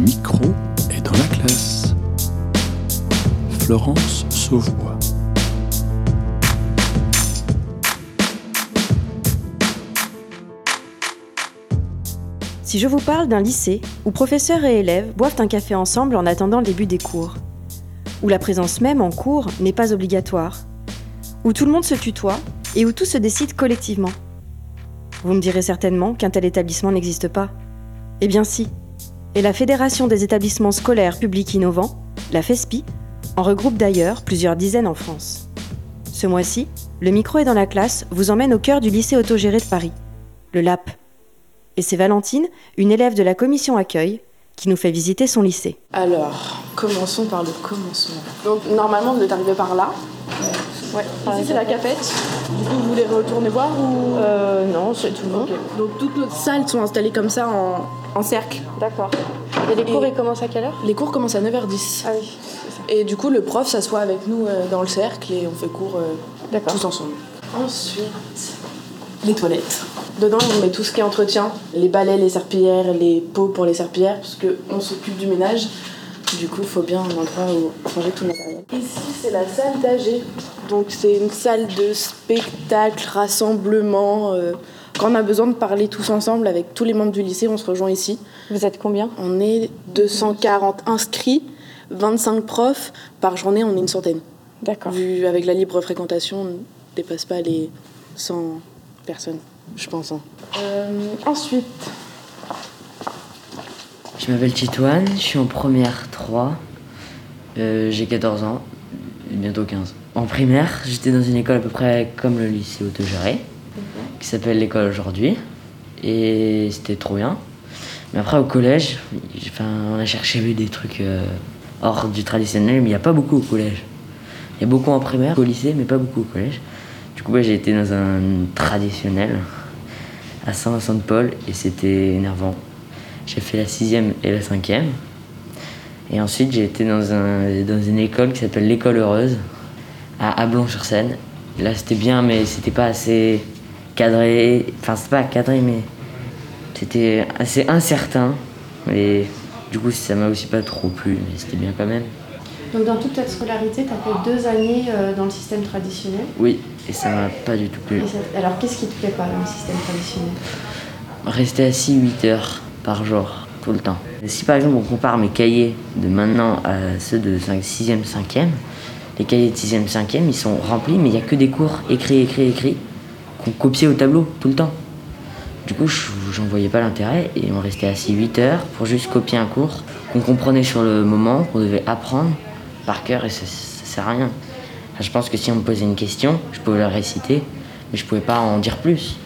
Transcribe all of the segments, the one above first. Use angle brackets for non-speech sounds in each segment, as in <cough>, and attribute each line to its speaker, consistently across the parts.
Speaker 1: micro est dans la classe. Florence Sauvebois.
Speaker 2: Si je vous parle d'un lycée où professeurs et élèves boivent un café ensemble en attendant le début des cours, où la présence même en cours n'est pas obligatoire, où tout le monde se tutoie et où tout se décide collectivement. Vous me direz certainement qu'un tel établissement n'existe pas. Eh bien si. Et la Fédération des établissements scolaires publics innovants, la FESPI, en regroupe d'ailleurs plusieurs dizaines en France. Ce mois-ci, le micro est dans la classe vous emmène au cœur du lycée autogéré de Paris, le LAP. Et c'est Valentine, une élève de la commission accueil, qui nous fait visiter son lycée.
Speaker 3: Alors, commençons par le commencement. Donc, normalement, vous êtes arrivé par là.
Speaker 4: Ouais,
Speaker 3: Ici, c'est la cafette. Du coup, vous voulez retourner voir ou?
Speaker 4: Euh, non, c'est tout bon.
Speaker 3: Ok. Donc, toutes nos salles sont installées comme ça en, en cercle.
Speaker 4: D'accord. Et les cours,
Speaker 3: Et-
Speaker 4: ils commencent à quelle heure?
Speaker 3: Les cours commencent à 9h10.
Speaker 4: Ah oui.
Speaker 3: Et du coup, le prof s'assoit avec nous euh, dans le cercle et on fait cours euh, tous ensemble. Ensuite, les toilettes. Dedans, on met tout ce qui est entretien, les balais, les serpillères, les pots pour les serpillères, parce qu'on s'occupe du ménage. Du coup, il faut bien un endroit où ranger tout le matériel. Ici, c'est la salle d'AG. Donc, c'est une salle de spectacle, rassemblement. euh, quand on a besoin de parler tous ensemble avec tous les membres du lycée, on se rejoint ici.
Speaker 4: Vous êtes combien?
Speaker 3: On est 240 inscrits, 25 profs. Par journée, on est une centaine.
Speaker 4: D'accord.
Speaker 3: Vu avec la libre fréquentation, on ne dépasse pas les 100 personnes, je pense. hein. Euh, ensuite,
Speaker 5: Je m'appelle Titouane, je suis en première 3. Euh, j'ai 14 ans, bientôt 15. En primaire, j'étais dans une école à peu près comme le lycée autogéré, qui s'appelle l'école aujourd'hui. Et c'était trop bien. Mais après, au collège, on a cherché des trucs euh, hors du traditionnel, mais il n'y a pas beaucoup au collège. Il y a beaucoup en primaire, au lycée, mais pas beaucoup au collège. Du coup, ouais, j'ai été dans un traditionnel à Saint-Vincent-de-Paul et c'était énervant. J'ai fait la sixième et la cinquième. Et ensuite, j'ai été dans, un, dans une école qui s'appelle l'École Heureuse, à Ablon-sur-Seine. Là, c'était bien, mais c'était pas assez cadré. Enfin, c'est pas cadré, mais c'était assez incertain. Et du coup, ça m'a aussi pas trop plu, mais c'était bien quand même.
Speaker 2: Donc dans toute ta scolarité, tu as fait deux années euh, dans le système traditionnel.
Speaker 5: Oui, et ça m'a pas du tout plu.
Speaker 2: Ça- Alors qu'est-ce qui te plaît pas dans le système traditionnel?
Speaker 5: Rester assis 8 heures par jour, tout le temps. Si par exemple on compare mes cahiers de maintenant à ceux de 5, 6e, 5e, les cahiers de 6e, 5e, ils sont remplis, mais il n'y a que des cours écrits, écrits, écrits, qu'on copiait au tableau tout le temps. Du coup, je- j'en voyais pas l'intérêt et on restait assis 8 heures pour juste copier un cours qu'on comprenait sur le moment, qu'on devait apprendre par cœur et ça, ça sert à rien. Je pense que si on me posait une question, je pouvais la réciter, mais je pouvais pas en dire plus.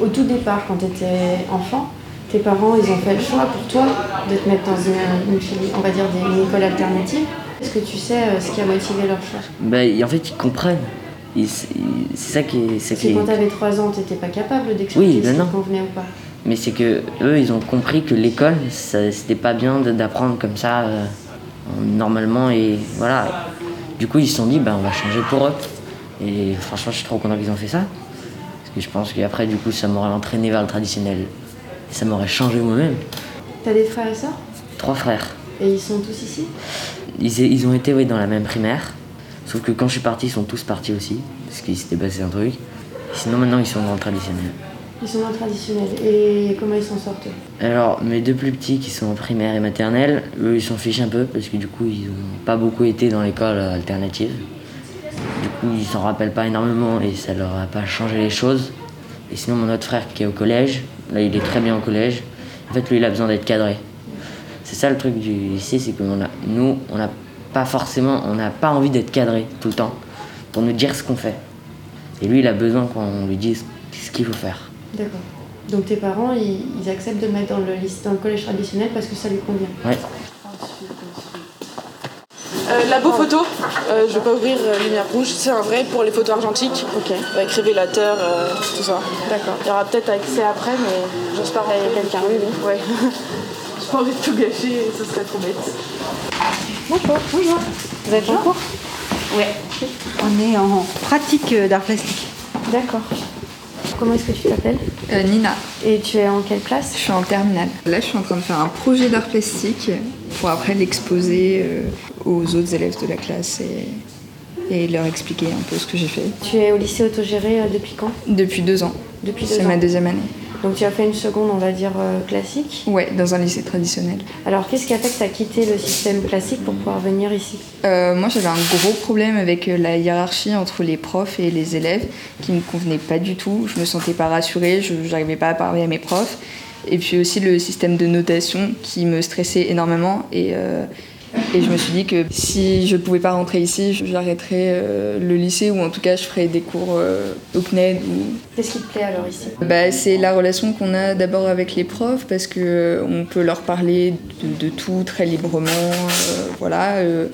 Speaker 2: Au tout départ, quand tu étais enfant, tes parents, ils ont fait le choix pour toi de te mettre dans une, on va dire une école alternative. Est-ce que tu sais euh, ce qui a motivé leur choix
Speaker 5: Bah, en fait, ils comprennent. C'est ça qui est. c'est
Speaker 2: Parce
Speaker 5: qui est-
Speaker 2: quand tu avais 3 ans, tu n'étais pas capable d'expliquer
Speaker 5: Oui,
Speaker 2: si
Speaker 5: ben
Speaker 2: ça
Speaker 5: non.
Speaker 2: convenait ou pas.
Speaker 5: Mais c'est que eux, ils ont compris que l'école, ça- c'était pas bien d'apprendre comme ça euh, normalement et voilà. Du coup, ils se sont dit, bah, on va changer pour eux. Et franchement, je suis trop content qu'ils ont fait ça. Parce que je pense qu'après, du coup, ça m'aurait entraîné vers le traditionnel. Et ça m'aurait changé moi-même.
Speaker 2: Tu as des frères et sœurs?
Speaker 5: Trois frères.
Speaker 2: Et ils sont tous ici?
Speaker 5: Ils, ils ont été oui, dans la même primaire. Sauf que quand je suis parti, ils sont tous partis aussi. Parce qu'il s'était passé un truc. Sinon, maintenant, ils sont dans le traditionnel.
Speaker 2: Ils sont dans le traditionnel. Et comment ils s'en sortent?
Speaker 5: Alors, mes deux plus petits qui sont en primaire et maternelle, eux, ils s'en fichent un peu parce que du coup, ils n'ont pas beaucoup été dans l'école euh, alternative. Du coup, ils s'en rappellent pas énormément et ça leur a pas changé les choses. Et sinon, mon autre frère qui est au collège, là, il est très bien au collège. En fait, lui, il a besoin d'être cadré. C'est ça le truc du lycée, c'est que a, nous, on n'a pas forcément, on n'a pas envie d'être cadré tout le temps pour nous dire ce qu'on fait. Et lui, il a besoin qu'on lui dise ce qu'il faut faire.
Speaker 2: D'accord. Donc tes parents, ils, ils acceptent de le mettre dans le, lycée- dans le collège traditionnel parce que ça lui convient.
Speaker 5: Ouais.
Speaker 3: Euh, labo photo, euh, je vais pas ouvrir euh, lumière rouge, c'est un vrai pour les photos argentiques.
Speaker 2: Ok.
Speaker 3: Avec révélateur, euh, tout ça.
Speaker 2: D'accord.
Speaker 3: Il y aura peut-être accès après, mais j'espère
Speaker 2: Il y a quelqu'un, oui, oui.
Speaker 3: Ouais. <laughs> J'ai pas envie de tout gâcher, ce serait trop bête.
Speaker 4: Bonjour. Bonjour. Vous êtes en cours
Speaker 2: Ouais.
Speaker 6: On est en pratique euh, d'art plastique.
Speaker 2: D'accord. Comment est-ce que tu t'appelles
Speaker 6: Euh, Nina,
Speaker 2: Et tu es en quelle classe
Speaker 6: je suis en terminale. Là, je suis en train de faire un projet d'art plastique pour après l'exposer euh, aux autres élèves de la classe et, et leur expliquer un peu ce que j'ai fait.
Speaker 2: Tu es au lycée autogéré depuis quand
Speaker 6: Depuis deux ans.
Speaker 2: Depuis deux
Speaker 6: C'est
Speaker 2: ans.
Speaker 6: ma deuxième année.
Speaker 2: Donc tu as fait une seconde, on va dire, euh, classique.
Speaker 6: Ouais, dans un lycée traditionnel.
Speaker 2: Alors qu'est-ce qui a fait que tu as quitté le système classique pour pouvoir venir ici?
Speaker 6: Euh, moi, j'avais un gros problème avec euh, la hiérarchie entre les profs et les élèves qui ne me convenait pas du tout. Je me sentais pas rassurée, je n'arrivais pas à parler à mes profs. Et puis aussi le système de notation qui me stressait énormément. Et, euh, et je me suis dit que si je pouvais pas rentrer ici, j'arrêterais euh, le lycée ou en tout cas je ferais des cours euh, au CNED ou
Speaker 2: Qu'est-ce qui te plaît alors ici?
Speaker 6: Bah, c'est la relation qu'on a d'abord avec les profs parce que euh, peut leur parler de, de tout très librement. voilà. eux,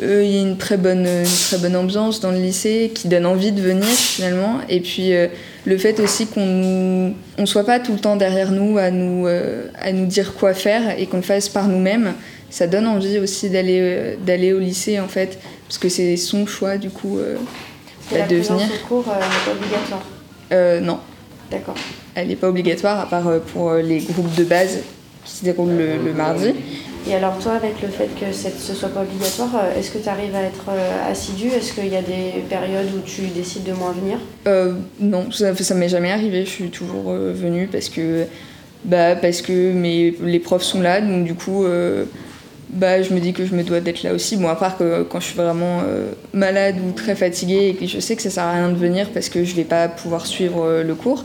Speaker 6: il y a une très bonne, une très bonne ambiance dans le lycée qui donne envie de venir finalement. Et puis le fait aussi qu'on nous, on soit pas tout le temps derrière nous à nous, à nous dire quoi faire et qu'on le fasse par nous-mêmes, ça donne envie aussi d'aller, euh, d'aller au lycée en fait parce que c'est son choix du coup euh,
Speaker 2: Et la
Speaker 6: bah, de venir.
Speaker 2: au cours euh, n'est pas obligatoire.
Speaker 6: Euh, non.
Speaker 2: D'accord.
Speaker 6: Elle n'est pas obligatoire, à part euh, pour les groupes de base qui se déroulent le, le mardi.
Speaker 2: Et alors toi, avec le fait que ce soit pas obligatoire, est-ce que tu arrives à être assidu? Est-ce qu'il y a des périodes où tu décides de moins venir?
Speaker 6: Euh, non, ça, ça m'est jamais arrivé. Je suis toujours euh, venue parce que, bah, parce que mes, les profs sont là. Donc du coup, euh, bah, je me dis que je me dois d'être là aussi. Bon, à part que quand je suis vraiment euh, malade ou très fatiguée et que je sais que ça sert à rien de venir parce que je vais pas pouvoir suivre euh, le cours.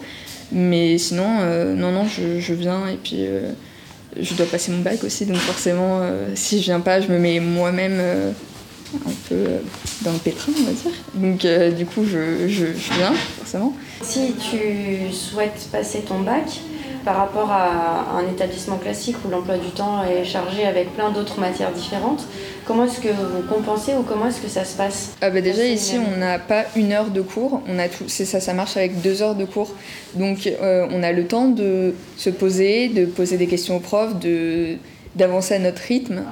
Speaker 6: Mais sinon, euh, non, non, je, je viens et puis je dois passer mon bac aussi. Donc forcément, si je viens pas, je me mets moi-même un peu dans le pétrin, on va dire. Donc du coup, je, je viens, forcément.
Speaker 2: Si tu souhaites passer ton bac, par rapport à un établissement classique où l'emploi du temps est chargé avec plein d'autres matières différentes, comment est-ce que vous compensez ou comment est-ce que ça se passe
Speaker 6: Ah bah déjà ici on n'a pas une heure de cours, on a tout, c'est ça, ça marche avec deux heures de cours. Donc euh, on a le temps de se poser, de poser des questions aux profs, de d'avancer à notre rythme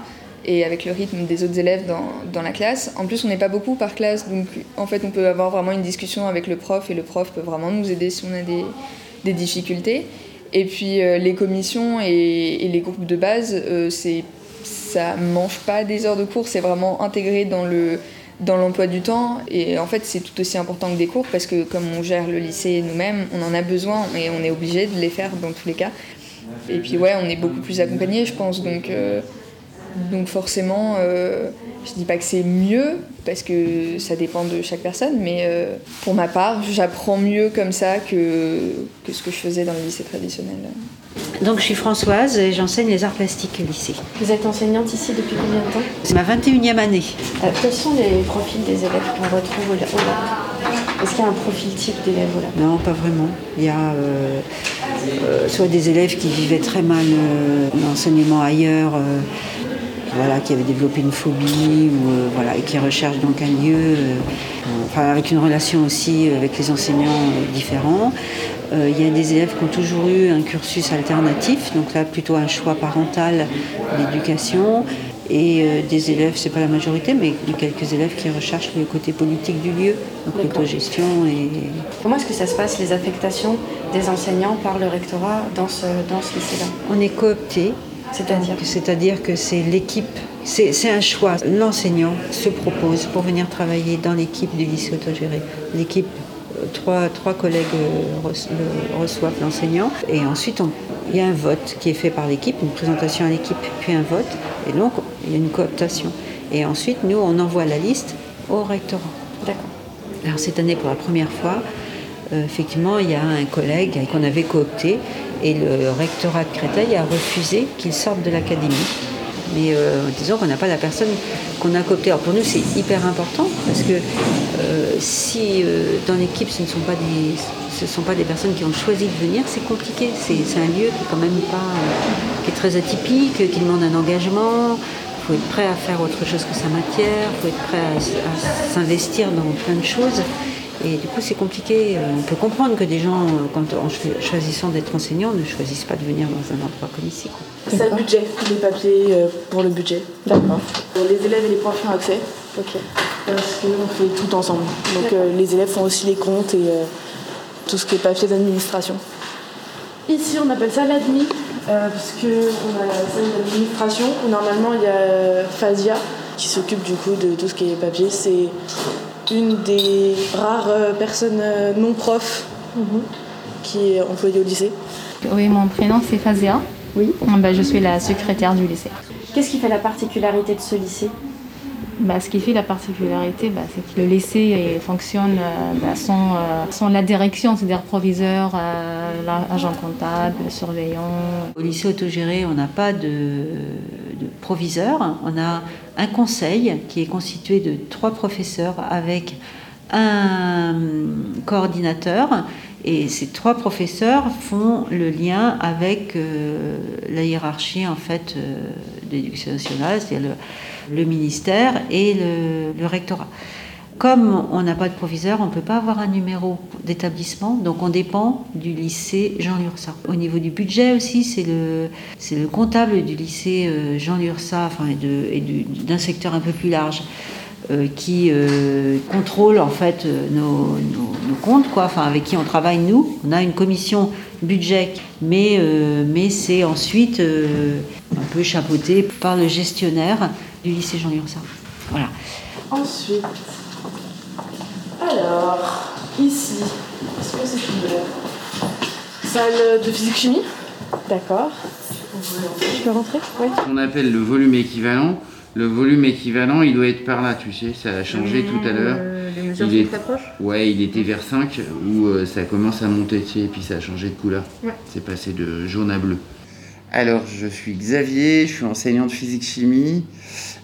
Speaker 6: et avec le rythme des autres élèves dans, dans la classe. En plus on n'est pas beaucoup par classe, donc en fait on peut avoir vraiment une discussion avec le prof et le prof peut vraiment nous aider si on a des, des difficultés. Et puis euh, les commissions et, les groupes de base, euh, c'est ça mange pas des heures de cours, c'est vraiment intégré dans le dans l'emploi du temps et en fait c'est tout aussi important que des cours parce que comme on gère le lycée nous-mêmes, on en a besoin et on est obligé de les faire dans tous les cas. Et puis ouais, on est beaucoup plus accompagné, je pense, donc euh, donc forcément, euh, je dis pas que c'est mieux parce que ça dépend de chaque personne, mais euh, pour ma part, j'apprends mieux comme ça que que ce que je faisais dans le lycée traditionnel.
Speaker 7: Donc je suis Françoise et j'enseigne les arts plastiques au lycée.
Speaker 2: Vous êtes enseignante ici depuis combien de temps?
Speaker 7: C'est ma 21e année.
Speaker 2: Euh, Quels sont les profils des élèves qu'on retrouve au lab Est-ce qu'il y a un profil type d'élève au lab
Speaker 7: Non, pas vraiment. Il y a euh, euh, soit des élèves qui vivaient très mal euh, l'enseignement ailleurs, euh, voilà, qui avaient développé une phobie ou, euh, voilà, et qui recherchent donc un lieu, euh, enfin, avec une relation aussi avec les enseignants euh, différents. Il y a des élèves qui ont toujours eu un cursus alternatif, donc là plutôt un choix parental d'éducation. Et des élèves, c'est pas la majorité, mais quelques élèves qui recherchent le côté politique du lieu, donc l'autogestion et,
Speaker 2: Comment est-ce que ça se passe, les affectations des enseignants par le rectorat dans ce, dans ce lycée-là?
Speaker 7: On est coopté,
Speaker 2: C'est-à-dire
Speaker 7: c'est-à-dire que c'est l'équipe, c'est un choix. L'enseignant se propose pour venir travailler dans l'équipe du lycée autogéré. L'équipe, euh, trois, trois collègues euh, reçoivent l'enseignant et ensuite on- il y a un vote qui est fait par l'équipe, une présentation à l'équipe, puis un vote et donc il y a une cooptation. Et ensuite nous on envoie la liste au rectorat.
Speaker 2: D'accord.
Speaker 7: Alors cette année, pour la première fois, euh, effectivement, il y a un collègue qu'on avait coopté et le rectorat de Créteil a refusé qu'il sorte de l'académie. Mais euh, disons qu'on n'a pas la personne qu'on a cooptée. Alors pour nous, c'est hyper important parce que euh, si euh, dans l'équipe, ce ne sont pas des ce sont pas des personnes qui ont choisi de venir, c'est compliqué. C'est un lieu qui est quand même pas euh, qui est très atypique, qui demande un engagement. Il faut être prêt à faire autre chose que sa matière, il faut être prêt à s'investir dans plein de choses. Et du coup, c'est compliqué. Euh, On peut comprendre que des gens, euh, quand en cho- choisissant d'être enseignant, ne choisissent pas de venir dans un endroit comme ici.
Speaker 3: C'est le budget, les papiers euh, pour le budget.
Speaker 2: D'accord.
Speaker 3: Les élèves et les profs ont accès
Speaker 2: Ok.
Speaker 3: parce qu'on fait tout ensemble. Donc euh, les élèves font aussi les comptes et euh, tout ce qui est papier d'administration. Ici, on appelle ça l'admi, euh, parce qu'on a la salle d'administration où normalement il y a Fazia qui s'occupe du coup de tout ce qui est papier. C'est une des rares euh, personnes euh, non profs qui est employée au lycée.
Speaker 8: Oui, mon prénom c'est Fazia.
Speaker 2: Oui.
Speaker 8: Bah, je suis la secrétaire du lycée.
Speaker 2: Qu'est-ce qui fait la particularité de ce lycée?
Speaker 8: Bah, ce qui fait la particularité, bah, c'est que le lycée euh, fonctionne euh, bah, sans, euh, sans la direction, c'est-à-dire proviseur, euh, l'agent comptable, le surveillant.
Speaker 7: Au lycée autogéré, on n'a pas de, On a un conseil qui est constitué de trois professeurs avec un coordinateur. Et ces trois professeurs font le lien avec euh, la hiérarchie en fait euh, de l'éducation nationale, c'est-à-dire le, ministère et le rectorat. Comme on n'a pas de proviseur, on ne peut pas avoir un numéro d'établissement, donc on dépend du lycée Jean Lursa. Au niveau du budget aussi, c'est le, comptable du lycée euh, Jean Lursa, et, d'un secteur un peu plus large, euh, qui euh, contrôle en fait nos, comptes, quoi, enfin, avec qui on travaille nous. On a une commission budget, mais, mais c'est ensuite un peu chapeauté par le gestionnaire du lycée Jean Lursa.
Speaker 3: Ensuite, alors, ici, est-ce que c'est une salle de physique-chimie
Speaker 2: D'accord. Je peux rentrer? Oui.
Speaker 9: qu'on appelle le volume équivalent. Le volume équivalent, il doit être par là, tu sais, ça a changé tout à l'heure.
Speaker 8: Les mesures
Speaker 9: Il est- Ouais, il était vers 5 où euh, ça commence à monter, tu sais, et puis ça a changé de couleur. C'est passé de jaune à bleu. Alors, je suis Xavier, je suis enseignant de physique-chimie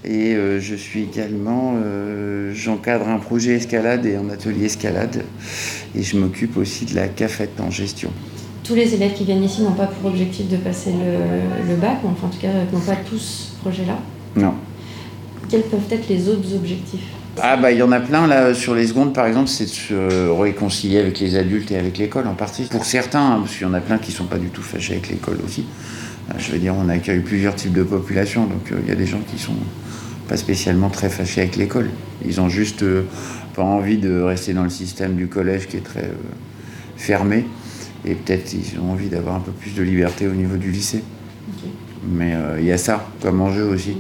Speaker 9: et euh, je suis également, euh, j'encadre un projet escalade et un atelier escalade et je m'occupe aussi de la cafette en gestion.
Speaker 2: Tous les élèves qui viennent ici n'ont pas pour objectif de passer le, le bac, ou enfin en tout cas n'ont pas tous ce projet-là.
Speaker 9: Non.
Speaker 2: Quels peuvent être les autres objectifs?
Speaker 9: Ah bah il y en a plein là sur les secondes par exemple, c'est de se réconcilier avec les adultes et avec l'école en partie. Pour certains, hein, parce qu'il y en a plein qui sont pas du tout fâchés avec l'école aussi. Euh, Je veux dire, on accueille plusieurs types de populations, donc euh, il y a des gens qui sont pas spécialement très fâchés avec l'école. Ils ont juste euh, pas envie de rester dans le système du collège qui est très euh, fermé, et peut-être ils ont envie d'avoir un peu plus de liberté au niveau du lycée. Mais euh, il y a ça comme enjeu aussi,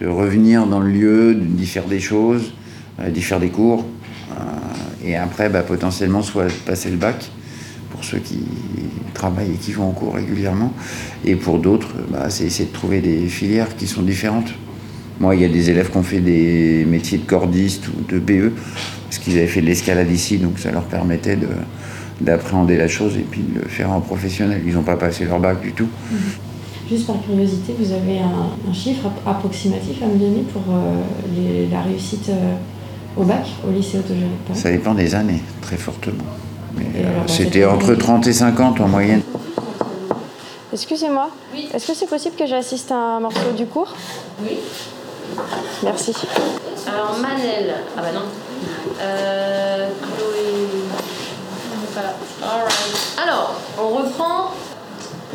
Speaker 9: de revenir dans le lieu, d'y faire des choses, d'y faire des cours, et après bah, potentiellement soit passer le bac pour ceux qui travaillent et qui vont en cours régulièrement, et pour d'autres, bah, c'est essayer de trouver des filières qui sont différentes. Moi, il y a des élèves qui ont fait des métiers de cordiste ou de BE, parce qu'ils avaient fait de l'escalade ici, donc ça leur permettait de- d'appréhender la chose et puis de le faire en professionnel. Ils n'ont pas passé leur bac du tout.
Speaker 2: Juste par curiosité, vous avez un, un chiffre app- approximatif à me donner pour euh, les- la réussite euh, au bac, au lycée autogéré
Speaker 9: Ça dépend des années, très fortement. Mais, euh,
Speaker 2: alors, bah,
Speaker 9: c'était entre
Speaker 2: compliqué.
Speaker 9: 30 et 50 en moyenne.
Speaker 2: Excusez-moi, est-ce que c'est possible que j'assiste à un morceau du cours?
Speaker 10: Oui.
Speaker 2: Merci.
Speaker 10: Alors Manel, ah bah non. Euh, Chloé. Alors, on reprend.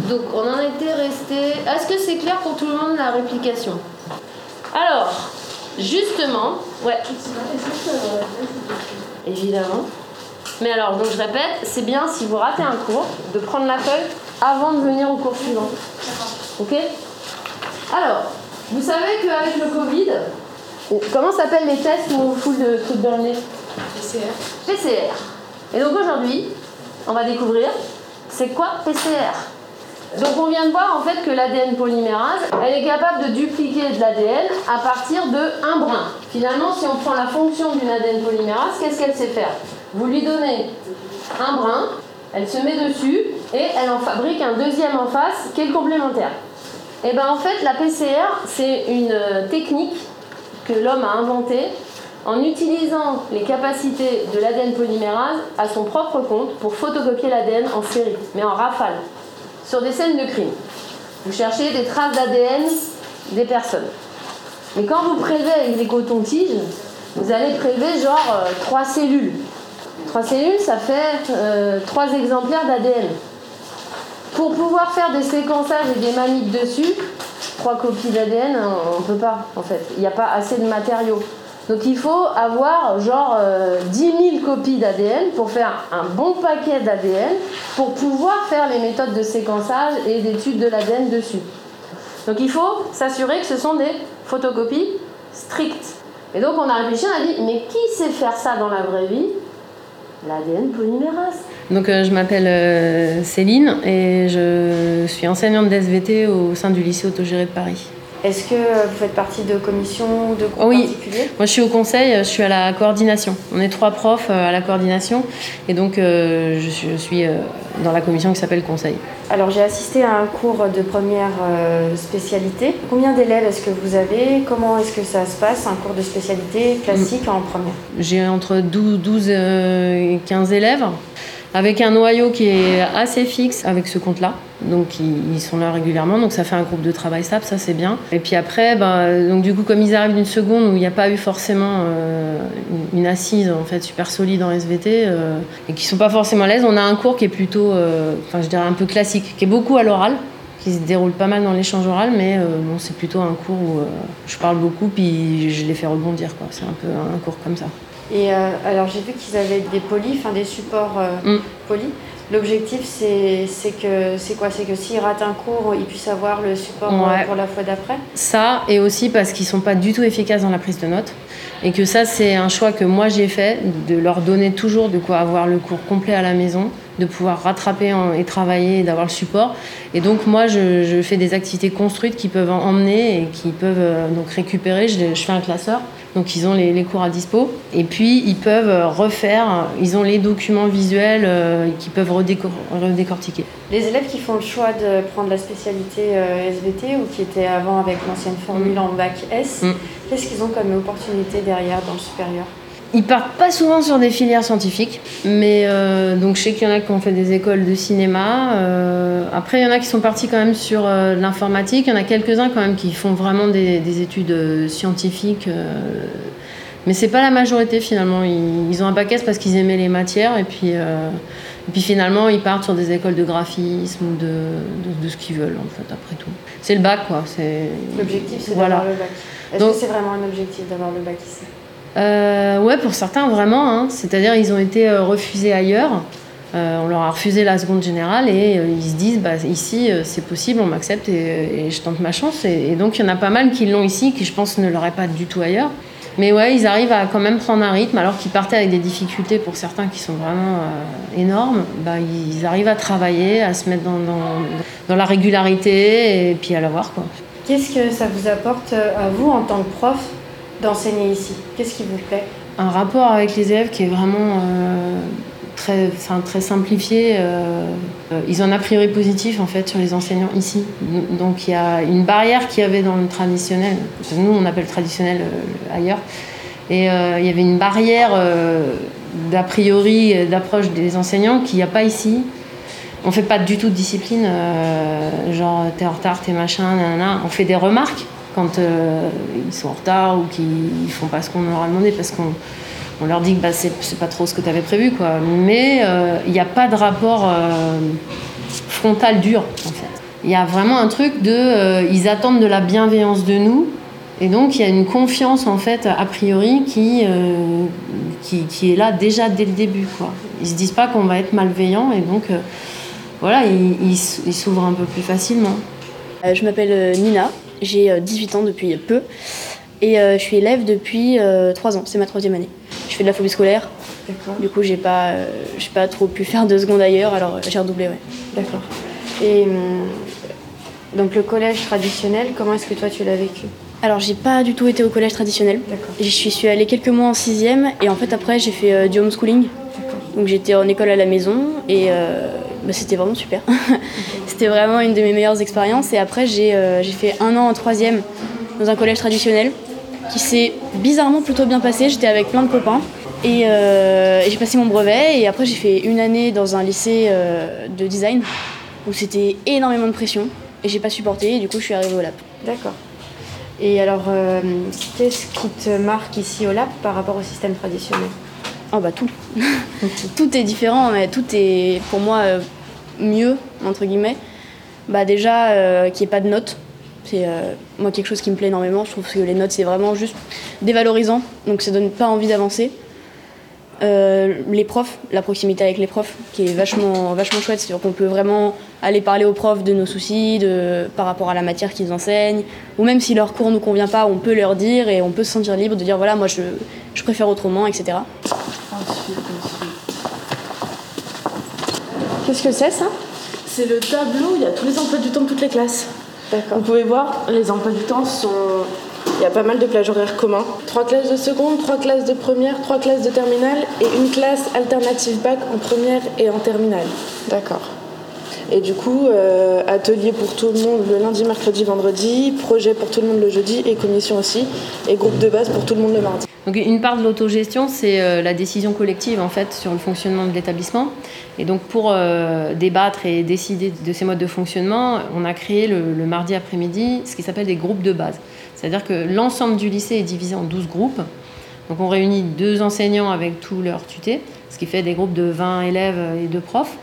Speaker 10: Donc, on en était resté. Est-ce que c'est clair pour tout le monde la réplication? Alors, justement, ouais. Évidemment. Mais alors, donc je répète, c'est bien si vous ratez un cours de prendre la feuille avant de venir au cours suivant. Ok? Alors, vous savez qu'avec le Covid, comment s'appellent les tests où on fout le truc dans le nez PCR. PCR. Et donc aujourd'hui, on va découvrir c'est quoi PCR. Donc on vient de voir en fait que l'ADN polymérase, elle est capable de dupliquer de l'ADN à partir de un brin. Finalement, si on prend la fonction d'une ADN polymérase, qu'est-ce qu'elle sait faire? Vous lui donnez un brin, elle se met dessus et elle en fabrique un deuxième en face qui est le complémentaire. Et ben en fait, la PCR, c'est une euh, technique que l'homme a inventée en utilisant les capacités de l'ADN polymérase à son propre compte pour photocopier l'ADN en série, mais en rafale, sur des scènes de crime. Vous cherchez des traces d'ADN des personnes. Mais quand vous prélevez avec des cotons-tiges, vous allez prélever genre euh, trois cellules. Trois cellules, ça fait euh, trois exemplaires d'ADN. Pour pouvoir faire des séquençages et des manips dessus, trois copies d'ADN, on ne peut pas en fait. Il n'y a pas assez de matériaux.
Speaker 11: Donc il faut avoir genre euh, 10 000 copies d'ADN pour faire un bon paquet d'ADN pour pouvoir faire les méthodes de séquençage et d'étude de l'ADN dessus. Donc il faut s'assurer que ce sont des photocopies strictes. Et donc on a réfléchi, on a dit, mais qui sait faire ça dans la vraie vie? L'ADN polymérase.
Speaker 10: Donc euh, je m'appelle euh, Céline et je suis enseignante d'SVT au sein du lycée autogéré de Paris.
Speaker 2: Est-ce que vous faites partie de commissions ou de groupes
Speaker 10: Oui.
Speaker 2: particuliers?
Speaker 10: Moi je suis au conseil, je suis à la coordination. On est trois profs euh, à la coordination et donc euh, je suis, je suis, euh, dans la commission qui s'appelle conseil.
Speaker 2: Alors j'ai assisté à un cours de première euh, spécialité. Combien d'élèves est-ce que vous avez? Comment est-ce que ça se passe Un cours de spécialité classique en première?
Speaker 10: J'ai entre 12, 12 euh, et 15 élèves avec un noyau qui est assez fixe avec ce compte-là. Donc ils, sont là régulièrement, donc ça fait un groupe de travail stable, ça c'est bien. Et puis après, bah, donc du coup comme ils arrivent d'une seconde où il n'y a pas eu forcément euh, une, assise en fait super solide en SVT euh, et qui sont pas forcément à l'aise, on a un cours qui est plutôt, euh, enfin je dirais un peu classique, qui est beaucoup à l'oral qui se déroule pas mal dans l'échange oral, mais euh, bon, c'est plutôt un cours où je parle beaucoup puis je les fais rebondir. quoi. C'est un peu un cours comme ça.
Speaker 2: Et euh, alors j'ai vu qu'ils avaient des polis, enfin des supports euh,
Speaker 10: Mm.
Speaker 2: polis. L'objectif c'est que c'est quoi? C'est que s'ils ratent un cours, ils puissent avoir le support euh,
Speaker 10: Ouais.
Speaker 2: pour la fois d'après.
Speaker 10: Ça, et aussi parce qu'ils sont pas du tout efficaces dans la prise de notes. Et que ça, c'est un choix que moi j'ai fait, de leur donner toujours de quoi avoir le cours complet à la maison, de pouvoir rattraper et travailler d'avoir le support. Et donc moi, je, je fais des activités construites qui peuvent en- emmener et qui peuvent donc récupérer. Je, je fais un classeur, donc ils ont les, les cours à dispo. Et puis ils peuvent refaire, ils ont les documents visuels euh, qu'ils peuvent redécor- redécortiquer.
Speaker 2: Les élèves qui font le choix de prendre la spécialité euh, SVT ou qui étaient avant avec l'ancienne formule en bac S,
Speaker 10: Mm.
Speaker 2: qu'est-ce qu'ils ont comme opportunité derrière dans le supérieur?
Speaker 10: Ils partent pas souvent sur des filières scientifiques, mais euh, donc je sais qu'il y en a qui ont fait des écoles de cinéma. euh, après, il y en a qui sont partis quand même sur euh, l'informatique. Il y en a quelques-uns quand même qui font vraiment des, des études scientifiques. mais c'est pas la majorité finalement. Ils, ils ont un bac S parce qu'ils aimaient les matières et puis, et puis finalement ils partent sur des écoles de graphisme ou de, de, de ce qu'ils veulent en fait après tout. C'est le bac quoi.
Speaker 2: L'objectif c'est
Speaker 10: Voilà.
Speaker 2: d'avoir le bac. Est-ce que c'est vraiment un objectif d'avoir le bac ici?
Speaker 10: Euh, ouais, pour certains, vraiment. hein. C'est-à-dire, ils ont été euh, refusés ailleurs. Euh, on leur a refusé la seconde générale et euh, ils se disent, bah, ici, c'est possible, on m'accepte et, je tente ma chance. Et, donc, il y en a pas mal qui l'ont ici, qui, je pense, ne l'auraient pas du tout ailleurs. Mais ouais, ils arrivent à quand même prendre un rythme, alors qu'ils partaient avec des difficultés pour certains qui sont vraiment énormes. Bah, ils arrivent à travailler, à se mettre dans, la régularité et puis à l'avoir.
Speaker 2: Qu'est-ce que ça vous apporte à vous en tant que prof? D'enseigner ici Qu'est-ce qui vous plaît?
Speaker 10: Un rapport avec les élèves qui est vraiment euh, très, simplifié. euh, euh, ils ont un a priori positif en fait sur les enseignants ici. Donc il y a une barrière qu'il y avait dans le traditionnel. Nous on appelle traditionnel ailleurs. Et il y avait une barrière d'a priori d'approche des enseignants qu'il n'y a pas ici. On fait pas du tout de discipline, genre t'es en retard, t'es machin, nanana. On fait des remarques quand euh, ils sont en retard ou qu'ils font pas ce qu'on leur a demandé parce qu'on on leur dit que bah, c'est pas trop ce que tu avais prévu. Quoi. Mais euh, il n'y a pas de rapport euh, frontal dur en fait. Il y a vraiment un truc de. euh, ils attendent de la bienveillance de nous. Et donc il y a une confiance en fait a priori qui, euh, qui, est là déjà dès le début. Quoi. Ils se disent pas qu'on va être malveillant et donc euh, voilà, ils s'ouvrent un peu plus facilement.
Speaker 12: Euh, Je m'appelle euh, Nina, j'ai euh, 18 ans depuis peu et euh, je suis élève depuis 3 ans, c'est ma troisième année. Je fais de la phobie scolaire, du coup j'ai pas, euh, j'ai pas trop pu faire deux secondes ailleurs, alors euh, j'ai redoublé, ouais.
Speaker 2: D'accord. Et hum, donc le collège traditionnel, comment est-ce que toi tu l'as vécu?
Speaker 12: Alors j'ai pas du tout été au collège traditionnel,
Speaker 2: D'accord.
Speaker 12: j'y suis, allée quelques mois en sixième et en fait après j'ai fait euh, du homeschooling. Donc j'étais en école à la maison et euh, bah, c'était vraiment super. <laughs> c'était vraiment une de mes meilleures expériences et après j'ai euh, j'ai fait un an en troisième dans un collège traditionnel qui s'est bizarrement plutôt bien passé. J'étais avec plein de copains et, euh, et j'ai passé mon brevet et après j'ai fait une année dans un lycée euh, de design où c'était énormément de pression et j'ai pas supporté et du coup je suis arrivée au lab.
Speaker 2: D'accord. Et alors, euh, qu'est-ce qui te marque ici au lab par rapport au système traditionnel?
Speaker 12: Oh bah tout. <laughs> tout est différent, mais tout est pour moi euh, mieux, entre guillemets. Bah déjà, euh, qu'il n'y ait pas de notes. C'est euh, moi quelque chose qui me plaît énormément. Je trouve que les notes c'est vraiment juste dévalorisant, donc ça donne pas envie d'avancer. Euh, les profs, la proximité avec les profs, qui est vachement, vachement chouette, c'est-à-dire qu'on peut vraiment aller parler aux profs de nos soucis, de, par rapport à la matière qu'ils enseignent, ou même si leur cours ne nous convient pas, on peut leur dire et on peut se sentir libre de dire voilà, moi je, je préfère autrement, etc. Qu'est-ce que c'est ça?
Speaker 3: C'est le tableau, il y a tous les emplois du temps de toutes les classes.
Speaker 12: D'accord.
Speaker 3: Vous pouvez voir, les emplois du temps sont. Il y a pas mal de plages horaires communs. Trois classes de seconde, trois classes de première, trois classes de terminale et une classe alternative bac en première et en terminale.
Speaker 12: D'accord.
Speaker 3: Et du coup, euh, atelier pour tout le monde le lundi, mercredi, vendredi, projet pour tout le monde le jeudi et commission aussi, et groupe de base pour tout le monde le mardi.
Speaker 10: Donc une part de l'autogestion, c'est euh, la décision collective en fait sur le fonctionnement de l'établissement. Et donc pour euh, débattre et décider de ces modes de fonctionnement, on a créé le, le mardi après-midi ce qui s'appelle des groupes de base. C'est-à-dire que l'ensemble du lycée est divisé en 12 groupes. Donc on réunit deux enseignants avec tous leurs tutés, ce qui fait des groupes de 20 élèves et deux profs.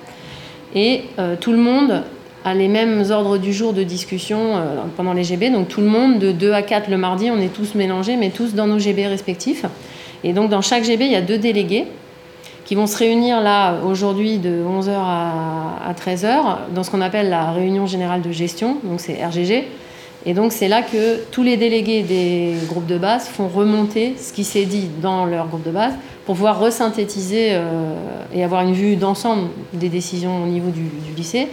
Speaker 10: Et euh, tout le monde a les mêmes ordres du jour de discussion euh, pendant les GB. Donc tout le monde, de 2 à 4 le mardi, on est tous mélangés, mais tous dans nos GB respectifs. Et donc dans chaque GB, il y a deux délégués qui vont se réunir là aujourd'hui de 11h à, 13h dans ce qu'on appelle la réunion générale de gestion, donc c'est RGG. Et donc c'est là que tous les délégués des groupes de base font remonter ce qui s'est dit dans leur groupe de base pour pouvoir resynthétiser euh, et avoir une vue d'ensemble des décisions au niveau du, du lycée.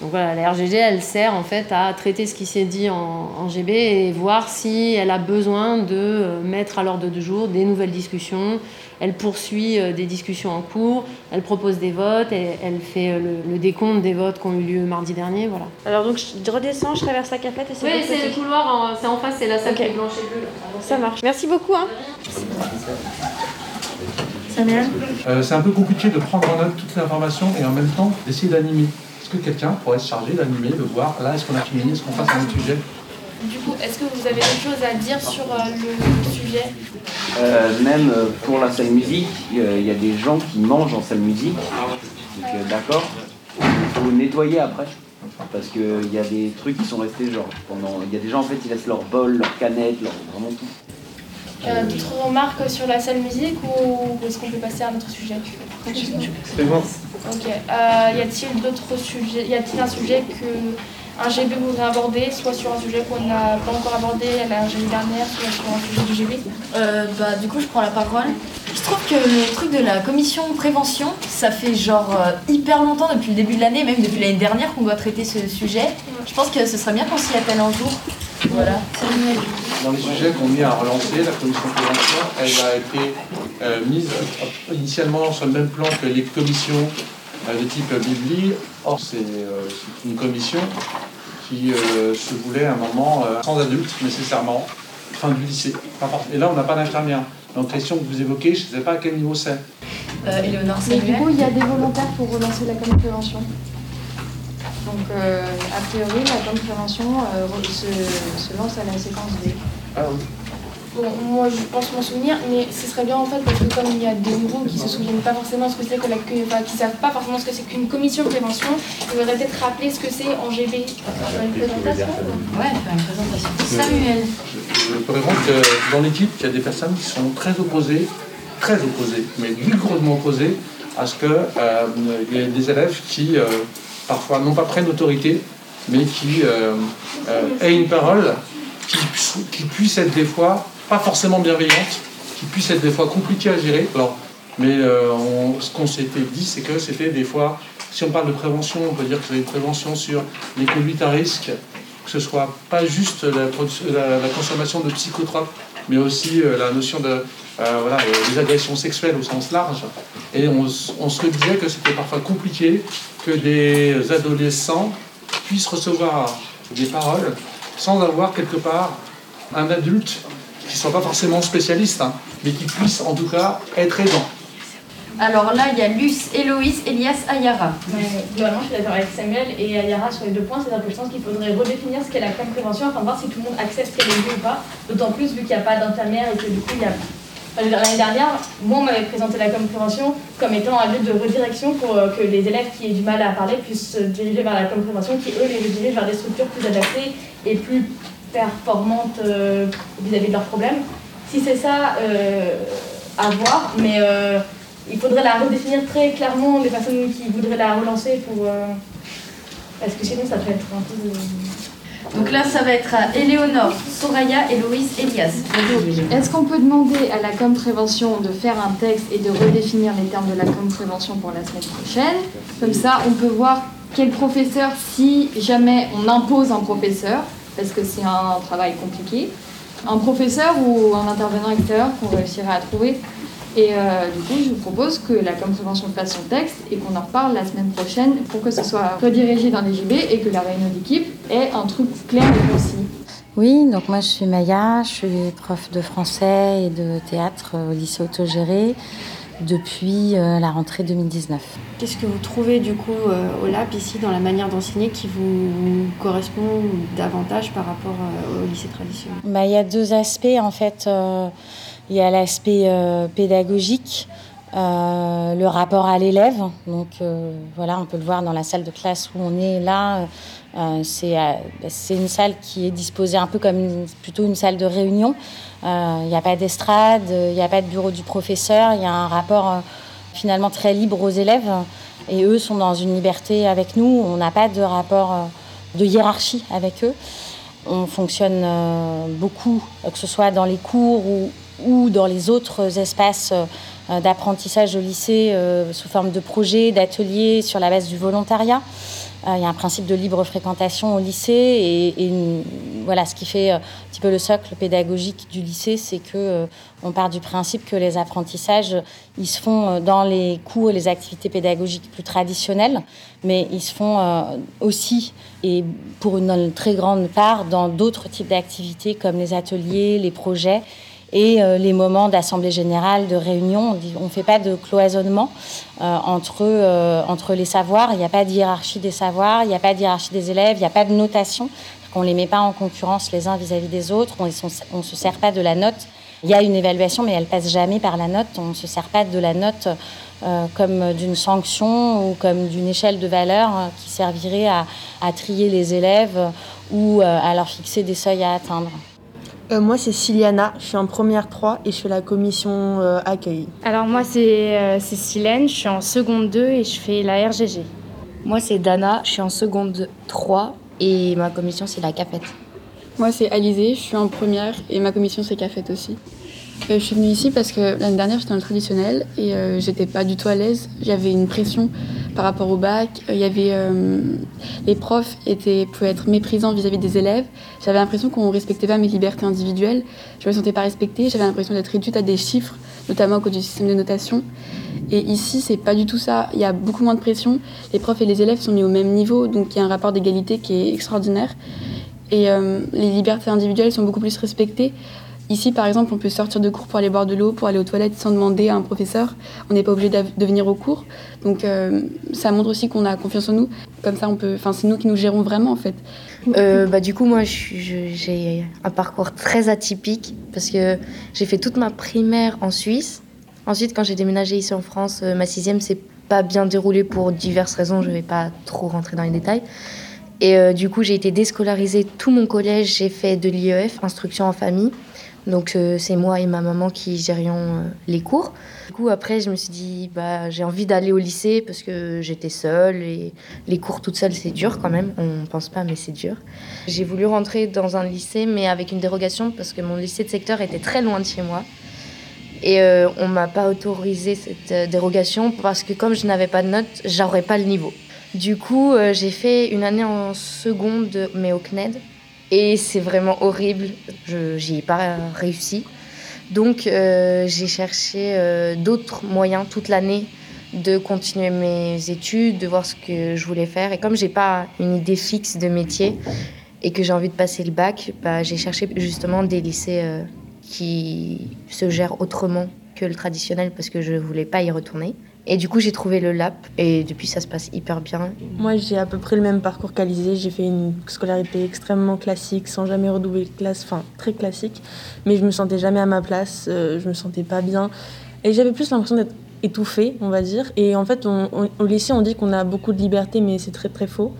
Speaker 10: Donc voilà, la RGG, elle sert en fait à traiter ce qui s'est dit en, en, GB et voir si elle a besoin de euh, mettre à l'ordre du jour des nouvelles discussions. Elle poursuit euh, des discussions en cours, elle propose des votes, et elle fait le, le, décompte des votes qui ont eu lieu mardi dernier. Voilà.
Speaker 12: Alors donc je redescends, je traverse la cafette et c'est
Speaker 10: Oui, c'est le couloir, c'est en face, c'est la salle okay. qui est blanche et bleue.
Speaker 12: Ça marche. Merci beaucoup. Hein.
Speaker 13: Samuel? Euh, C'est un peu compliqué de prendre en note toute l'information et en même temps d'essayer d'animer. Est-ce que quelqu'un pourrait se charger d'animer, de voir là, est-ce qu'on a fini, est-ce qu'on passe à un autre sujet?
Speaker 14: Du coup, est-ce que vous avez des choses à dire sur euh, le sujet?
Speaker 15: Euh, Même pour la salle musique, il y a des gens qui mangent en salle musique. Donc, d'accord, il faut nettoyer après. Parce qu'il y a des trucs qui sont restés genre pendant. Il y a des gens en fait ils laissent leur bol, leur canette, leur vraiment tout.
Speaker 14: Euh, D'autres remarques sur la salle musique ou est-ce qu'on peut passer à un autre sujet?
Speaker 13: C'est bon.
Speaker 14: Ok. Euh, y a-t-il d'autres sujets Y a-t-il un sujet que un GB voudrait aborder, soit sur un sujet qu'on n'a pas encore abordé la GB dernière, soit sur un sujet du GB
Speaker 8: euh, bah, Du coup, je prends la parole. Je trouve que le truc de la commission prévention, ça fait genre euh, hyper longtemps, depuis le début de l'année, même depuis l'année dernière, qu'on doit traiter ce sujet. Je pense que ce serait bien qu'on s'y appelle un jour. Voilà.
Speaker 13: Dans les sujets qu'on met à relancer, la commission prévention, elle a été euh, mise initialement sur le même plan que les commissions de type Bibli. Or, c'est euh, une commission qui euh, se voulait à un moment euh, sans adultes nécessairement, fin du lycée. Et là, on n'a pas d'infirmière. Donc, question que vous évoquez, je ne sais pas à quel niveau c'est.
Speaker 8: Euh,
Speaker 14: Mais du coup, il y a des volontaires pour relancer la campagne de prévention. Donc, euh, a priori, la campagne de prévention euh, se, se, lance à la séquence B.
Speaker 13: Ah oui.
Speaker 14: Bon, moi, je pense m'en souvenir, mais ce serait bien en fait parce que comme il y a des nouveaux qui se souviennent pas forcément ce que c'est que la, enfin, qui savent pas forcément ce que c'est qu'une commission de prévention, il faudrait peut-être rappeler ce que c'est en GB. Euh, une présentation.
Speaker 8: Ouais, faire une présentation. Samuel.
Speaker 13: Je, je peux répondre que dans l'équipe, il y a des personnes qui sont très opposées, très opposées, mais vigoureusement opposées à ce qu'il euh, y ait des élèves qui euh, parfois non pas prennent autorité, mais qui euh, aient une parole qui, qui puisse être des fois pas forcément bienveillante, qui puisse être des fois compliquée à gérer. Alors, mais euh, ce qu'on s'était dit, c'est que c'était des fois, si on parle de prévention, on peut dire que c'est une prévention sur les conduites à risque, que ce soit pas juste la, consommation de psychotropes, mais aussi euh, la notion de euh, voilà, des agressions sexuelles au sens large. Et on se disait que c'était parfois compliqué que des adolescents puissent recevoir des paroles sans avoir quelque part un adulte qui ne soit pas forcément spécialiste, hein, mais qui puisse en tout cas être aidant.
Speaker 8: Alors là, il y a Luce, Héloïse, Elias, Ayara.
Speaker 14: Ouais, globalement, je suis d'accord avec Samuel et Ayara sur les deux points. C'est-à-dire que je pense qu'il faudrait redéfinir ce qu'est la prévention afin de voir si tout le monde accepte ce qu'elle est ou pas. D'autant plus vu qu'il n'y a pas d'infirmière et que du coup, il y a L'année dernière, moi, on m'avait présenté la com prévention comme étant un lieu de redirection pour euh, que les élèves qui aient du mal à parler puissent se diriger vers la com prévention, qui eux les redirigent vers des structures plus adaptées et plus performantes euh, vis-à-vis de leurs problèmes. Si c'est ça, euh, à voir, mais il faudrait la redéfinir très clairement, les personnes qui voudraient la relancer pour. parce que sinon, ça peut être un peu.
Speaker 8: Donc là, ça va être à Éléonore, Soraya, Héloïse, Elias.
Speaker 16: Est-ce qu'on peut demander à la com prévention de faire un texte et de redéfinir les termes de la com prévention pour la semaine prochaine? Comme ça, on peut voir quel professeur, si jamais on impose un professeur, parce que c'est un travail compliqué, un professeur ou un intervenant extérieur qu'on réussirait à trouver. Et euh, du coup, je vous propose que la com fasse son texte et qu'on en reparle la semaine prochaine pour que ce soit redirigé dans les JB et que la réunion d'équipe ait un truc clair et précis.
Speaker 17: Oui, donc moi je suis Maya, je suis prof de français et de théâtre au lycée autogéré depuis euh, la rentrée 2019.
Speaker 2: Qu'est-ce que vous trouvez du coup euh, au LAP ici dans la manière d'enseigner qui vous correspond davantage par rapport au lycée traditionnel?
Speaker 17: Bah, Il y a deux aspects en fait. Il y a l'aspect euh, pédagogique, euh, le rapport à l'élève. Donc euh, voilà, on peut le voir dans la salle de classe où on est là. C'est une salle qui est disposée un peu comme plutôt une salle de réunion. Il n'y a pas d'estrade, il n'y a pas de bureau du professeur. Il y a un rapport finalement très libre aux élèves. Et eux sont dans une liberté avec nous. On n'a pas de rapport de hiérarchie avec eux. On fonctionne beaucoup, que ce soit dans les cours ou, ou dans les autres espaces euh, d'apprentissage au lycée euh, sous forme de projets, d'ateliers sur la base du volontariat. Euh, il y a un principe de libre fréquentation au lycée et, voilà ce qui fait un petit peu le socle pédagogique du lycée, c'est que on part du principe que les apprentissages ils se font dans les cours et les activités pédagogiques plus traditionnelles, mais ils se font aussi et pour une très grande part dans d'autres types d'activités comme les ateliers, les projets et euh, les moments d'assemblée générale, de réunion. On ne fait pas de cloisonnement euh, entre, euh, entre les savoirs. Il n'y a pas de hiérarchie des savoirs, il n'y a pas de hiérarchie des élèves, il n'y a pas de notation. On ne les met pas en concurrence les uns vis-à-vis des autres. On ne se sert pas de la note. Il y a une évaluation, mais elle passe jamais par la note. On ne se sert pas de la note comme d'une sanction ou comme d'une échelle de valeur qui servirait à, à, trier les élèves ou à leur fixer des seuils à atteindre.
Speaker 18: Euh, moi, c'est Siliana, je suis en première 3 et je fais la commission euh, accueil.
Speaker 19: Alors, moi, c'est euh, Silène, je suis en seconde 2 et je fais la RGG.
Speaker 20: Moi, c'est Dana, je suis en seconde 3 et ma commission, c'est la CAFET.
Speaker 21: Moi, c'est Alizé, je suis en première et ma commission, c'est CAFET aussi. Je suis venue ici parce que l'année dernière, j'étais dans le traditionnel et j'étais pas du tout à l'aise. J'avais une pression par rapport au bac. Il y avait euh, les profs étaient pouvaient être méprisants vis-à-vis des élèves. J'avais l'impression qu'on respectait pas mes libertés individuelles. Je me sentais pas respectée. J'avais l'impression d'être réduite à des chiffres, notamment à cause du système de notation. Et ici, c'est pas du tout ça. Il y a beaucoup moins de pression. Les profs et les élèves sont mis au même niveau, donc il y a un rapport d'égalité qui est extraordinaire. Et euh, les libertés individuelles sont beaucoup plus respectées. Ici, par exemple, on peut sortir de cours pour aller boire de l'eau, pour aller aux toilettes sans demander à un professeur. On n'est pas obligé de venir au cours. Donc, euh, ça montre aussi qu'on a confiance en nous. Comme ça, on peut. Enfin, c'est nous qui nous gérons vraiment, en fait.
Speaker 20: Euh, bah, du coup, moi, j'ai un parcours très atypique parce que j'ai fait toute ma primaire en Suisse. Ensuite, quand j'ai déménagé ici en France, euh, ma sixième s'est pas bien déroulée pour diverses raisons. Je ne vais pas trop rentrer dans les détails. Et du coup, j'ai été déscolarisée tout mon collège. J'ai fait de l'IEF, instruction en famille. Donc euh, c'est moi et ma maman qui gérions euh, les cours. Du coup après je me suis dit bah j'ai envie d'aller au lycée parce que j'étais seule et les cours toute seule c'est dur quand même. On pense pas mais c'est dur. J'ai voulu rentrer dans un lycée mais avec une dérogation parce que mon lycée de secteur était très loin de chez moi. Et euh, on m'a pas autorisé cette dérogation parce que comme je n'avais pas de notes, j'aurais pas le niveau. Du coup, j'ai fait une année en seconde, mais au CNED, et c'est vraiment horrible. Je n'y ai pas réussi. Donc euh, j'ai cherché euh, d'autres moyens toute l'année de continuer mes études, de voir ce que je voulais faire. Et comme j'ai pas une idée fixe de métier et que j'ai envie de passer le bac, bah, j'ai cherché justement des lycées euh, qui se gèrent autrement que le traditionnel parce que je voulais pas y retourner. Et du coup, j'ai trouvé le LAP et depuis, ça se passe hyper bien.
Speaker 18: Moi, j'ai à peu près le même parcours qu'Alizé. J'ai fait une scolarité extrêmement classique, sans jamais redoubler de classe, enfin très classique. Mais je me sentais jamais à ma place, euh, je me sentais pas bien. Et j'avais plus l'impression d'être étouffée, on va dire. Et en fait, au lycée, on dit qu'on a beaucoup de liberté, mais c'est très très faux.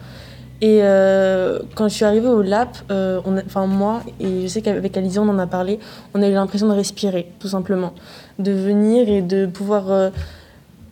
Speaker 18: Et euh, quand je suis arrivée au LAP, euh, enfin moi, et je sais qu'avec Alizé, on en a parlé, on a eu l'impression de respirer, tout simplement. De venir et de pouvoir euh,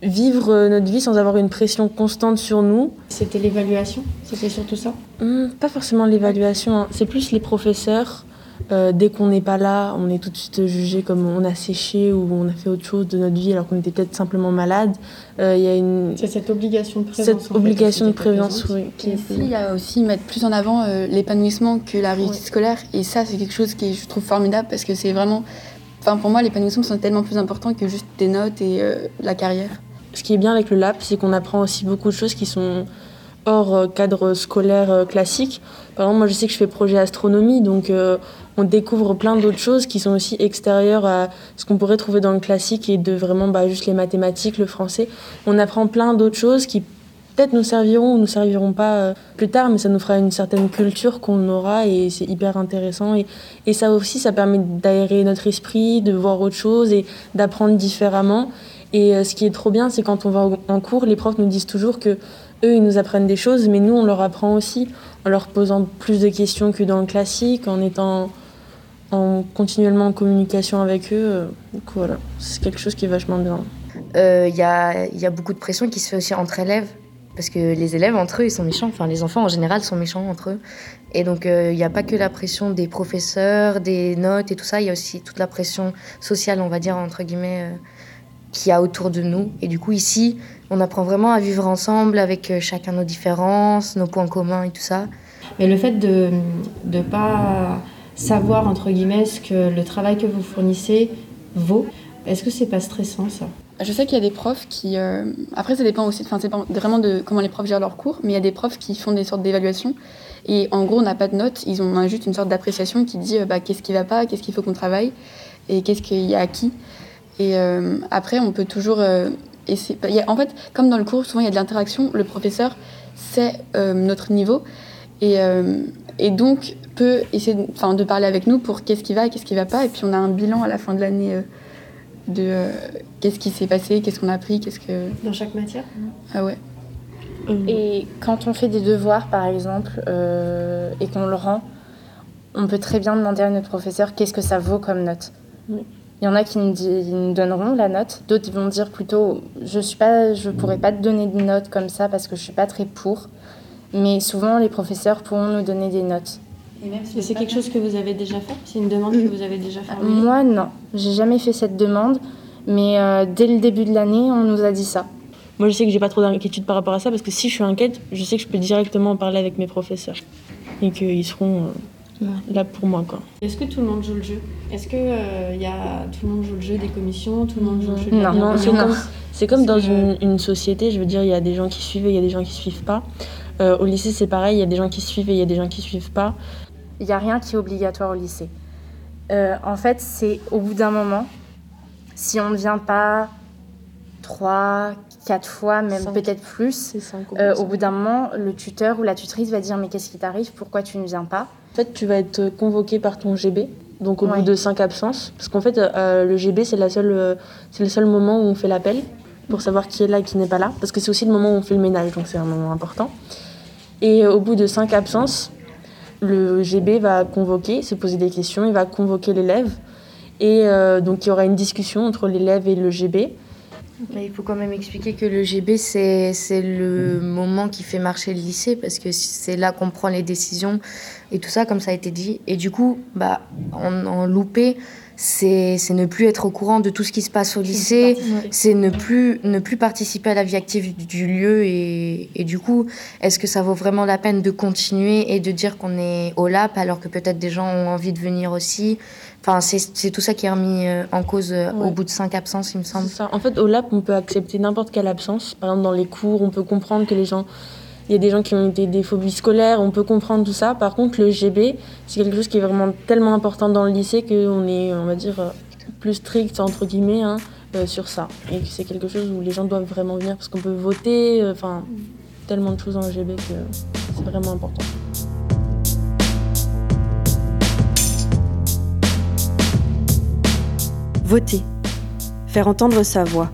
Speaker 18: vivre euh, notre vie sans avoir une pression constante sur nous.
Speaker 10: C'était l'évaluation C'était surtout ça
Speaker 18: Hum, Pas forcément l'évaluation, hein. c'est plus les professeurs. Euh, dès qu'on n'est pas là, on est tout de suite jugé comme on a séché ou on a fait autre chose de notre vie alors qu'on était peut-être simplement malade. Euh, Il y a une...
Speaker 10: C'est cette obligation de présence.
Speaker 18: Cette
Speaker 10: fait,
Speaker 18: obligation de
Speaker 10: aussi, qui est
Speaker 18: présence, oui. qui
Speaker 21: Ici, il y a aussi mettre plus en avant euh, l'épanouissement que la réussite scolaire. Et ça, c'est quelque chose qui je trouve formidable parce que c'est vraiment. Enfin, pour moi, l'épanouissement, c'est tellement plus important que juste des notes et euh, la carrière.
Speaker 18: Ce qui est bien avec le LAP, c'est qu'on apprend aussi beaucoup de choses qui sont hors euh, cadre scolaire euh, classique. Par exemple, moi, je sais que je fais projet astronomie, donc euh, on découvre plein d'autres choses qui sont aussi extérieures à ce qu'on pourrait trouver dans le classique et de vraiment bah, juste les mathématiques, le français. On apprend plein d'autres choses qui peut-être nous serviront ou nous serviront pas plus tard, mais ça nous fera une certaine culture qu'on aura et c'est hyper intéressant. Et, et ça aussi, ça permet d'aérer notre esprit, de voir autre chose et d'apprendre différemment. Et euh, ce qui est trop bien, c'est quand on va en- cours, les profs nous disent toujours que eux, ils nous apprennent des choses, mais nous, on leur apprend aussi en leur posant plus de questions que dans le classique, en étant en continuellement en communication avec eux. euh, Donc voilà, c'est quelque chose qui est vachement bien.
Speaker 20: Euh, Il y, a, y a beaucoup de pression qui se fait aussi entre élèves. Parce que les élèves, entre eux, ils sont méchants. Enfin, les enfants, en général, sont méchants entre eux. Et donc, euh, il n'y a pas que la pression des professeurs, des notes et tout ça. Il y a aussi toute la pression sociale, on va dire, entre guillemets, euh, qu'il y a autour de nous. Et du coup, ici, on apprend vraiment à vivre ensemble avec euh, chacun nos différences, nos points communs et tout ça.
Speaker 10: Mais le fait de ne pas savoir, entre guillemets, ce que le travail que vous fournissez vaut, est-ce que c'est pas stressant ça?
Speaker 21: Je sais qu'il y a des profs qui. euh, Après, ça dépend aussi. Enfin, c'est vraiment de comment les profs gèrent leurs cours, mais il y a des profs qui font des sortes d'évaluations. Et en gros, on n'a pas de notes. Ils ont juste une sorte d'appréciation qui dit euh, bah, qu'est-ce qui va pas, qu'est-ce qu'il faut qu'on travaille, et qu'est-ce qu'il y a acquis. Et euh, après, on peut toujours. euh, essayer- il y a- en fait, comme dans le cours, souvent il y a de l'interaction. Le professeur sait euh, notre niveau et, euh, et donc peut essayer de, enfin, de parler avec nous pour qu'est-ce qui va et qu'est-ce qui va pas. Et puis on a un bilan à la fin de l'année euh, de euh, qu'est-ce qui s'est passé, qu'est-ce qu'on a appris, qu'est-ce que.
Speaker 10: Dans chaque matière
Speaker 21: Ah ouais.
Speaker 19: Et quand on fait des devoirs, par exemple, euh, et qu'on le rend, on peut très bien demander à notre professeur qu'est-ce que ça vaut comme note.
Speaker 10: Oui.
Speaker 19: Il y en a qui nous, di- ils nous donneront la note, d'autres vont dire plutôt je suis pas, je pourrais pas te donner de notes comme ça parce que je suis pas très pour. Mais souvent les professeurs pourront nous donner des notes.
Speaker 10: Et c'est quelque chose que vous avez déjà fait C'est une demande que vous avez déjà formulée
Speaker 19: Moi non, j'ai jamais fait cette demande, mais euh, dès le début de l'année on nous a dit ça.
Speaker 18: Moi, je sais que j'ai pas trop d'inquiétude par rapport à ça parce que si je suis inquiète, je sais que je peux directement en parler avec mes professeurs et qu'ils seront euh, là pour moi. Quoi.
Speaker 10: Est-ce que tout le monde joue le jeu? Est-ce que euh, y a, tout le monde joue le jeu des commissions Tout le monde joue le jeu de
Speaker 18: Non, c'est comme, c'est comme dans une, une société, je veux dire, il y a des gens qui suivent et il y a des gens qui suivent pas. Euh, au lycée, c'est pareil, il y a des gens qui suivent et il y a des gens qui suivent pas.
Speaker 19: Il n'y a rien qui est obligatoire au lycée. Euh, en fait, c'est au bout d'un moment, si on ne vient pas trois, quatre fois, même
Speaker 18: Cinq.
Speaker 19: peut-être plus,
Speaker 18: au
Speaker 19: euh,
Speaker 18: bout
Speaker 19: au bout d'un moment, le tuteur ou la tutrice va dire mais qu'est-ce qui t'arrive? Pourquoi tu ne viens pas?
Speaker 18: Fait, tu vas être convoqué par ton GB, donc au
Speaker 19: Ouais.
Speaker 18: bout de cinq absences. Parce qu'en fait, euh, le GB, c'est, euh, c'est le seul moment où on fait l'appel pour savoir qui est là et qui n'est pas là. Parce que c'est aussi le moment où on fait le ménage, donc c'est un moment important. Et euh, au bout de cinq absences, le GB va convoquer, se poser des questions, il va convoquer l'élève. Et euh, donc il y aura une discussion entre l'élève et le GB.
Speaker 20: Mais il faut quand même expliquer que le GB, c'est le moment qui fait marcher le lycée, parce que c'est là qu'on prend les décisions et tout ça, comme ça a été dit. Et du coup, bah, en, en loupé, c'est c'est ne plus être au courant de tout ce qui se passe au lycée, c'est ne plus, ne plus participer à la vie active du, lieu. Et, et du coup, est-ce que ça vaut vraiment la peine de continuer et de dire qu'on est au LAP alors que peut-être des gens ont envie de venir aussi? Enfin, c'est c'est tout ça qui est remis euh, en cause euh, au bout de cinq absences, il me semble.
Speaker 18: Ça. En fait, au LAP, on peut accepter n'importe quelle absence. Par exemple, dans les cours, on peut comprendre que les gens. Il y a des gens qui ont été des phobies scolaires, on peut comprendre tout ça. Par contre, le GB, c'est quelque chose qui est vraiment tellement important dans le lycée qu'on est, on va dire, euh, plus strict, entre guillemets. hein. euh, sur ça. Et c'est quelque chose où les gens doivent vraiment venir parce qu'on peut voter, euh, enfin, tellement de choses en LGB que c'est vraiment important.
Speaker 22: Voter. Faire entendre sa voix.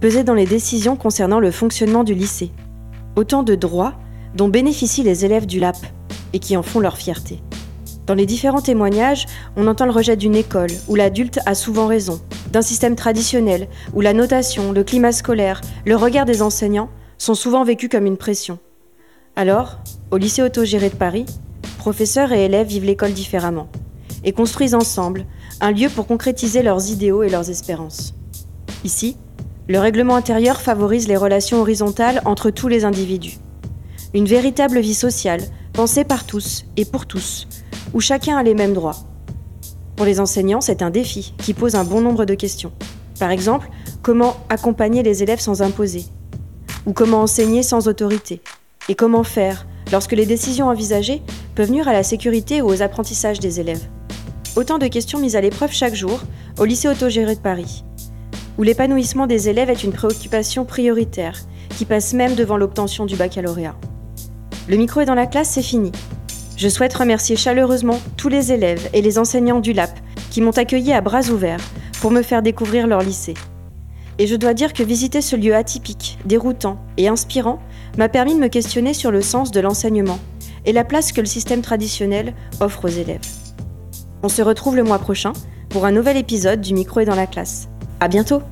Speaker 22: Peser dans les décisions concernant le fonctionnement du lycée. Autant de droits dont bénéficient les élèves du LAP et qui en font leur fierté. Dans les différents témoignages, on entend le rejet d'une école où l'adulte a souvent raison, d'un système traditionnel où la notation, le climat scolaire, le regard des enseignants sont souvent vécus comme une pression. Alors, au lycée autogéré de Paris, professeurs et élèves vivent l'école différemment et construisent ensemble un lieu pour concrétiser leurs idéaux et leurs espérances. Ici, le règlement intérieur favorise les relations horizontales entre tous les individus. Une véritable vie sociale, pensée par tous et pour tous, où chacun a les mêmes droits. Pour les enseignants, c'est un défi qui pose un bon nombre de questions. Par exemple, comment accompagner les élèves sans imposer? Ou comment enseigner sans autorité? Et comment faire lorsque les décisions envisagées peuvent nuire à la sécurité ou aux apprentissages des élèves? Autant de questions mises à l'épreuve chaque jour au lycée autogéré de Paris, où l'épanouissement des élèves est une préoccupation prioritaire qui passe même devant l'obtention du baccalauréat. Le micro est dans la classe, c'est fini. Je souhaite remercier chaleureusement tous les élèves et les enseignants du LAP qui m'ont accueilli à bras ouverts pour me faire découvrir leur lycée. Et je dois dire que visiter ce lieu atypique, déroutant et inspirant m'a permis de me questionner sur le sens de l'enseignement et la place que le système traditionnel offre aux élèves. On se retrouve le mois prochain pour un nouvel épisode du micro est dans la classe. À bientôt!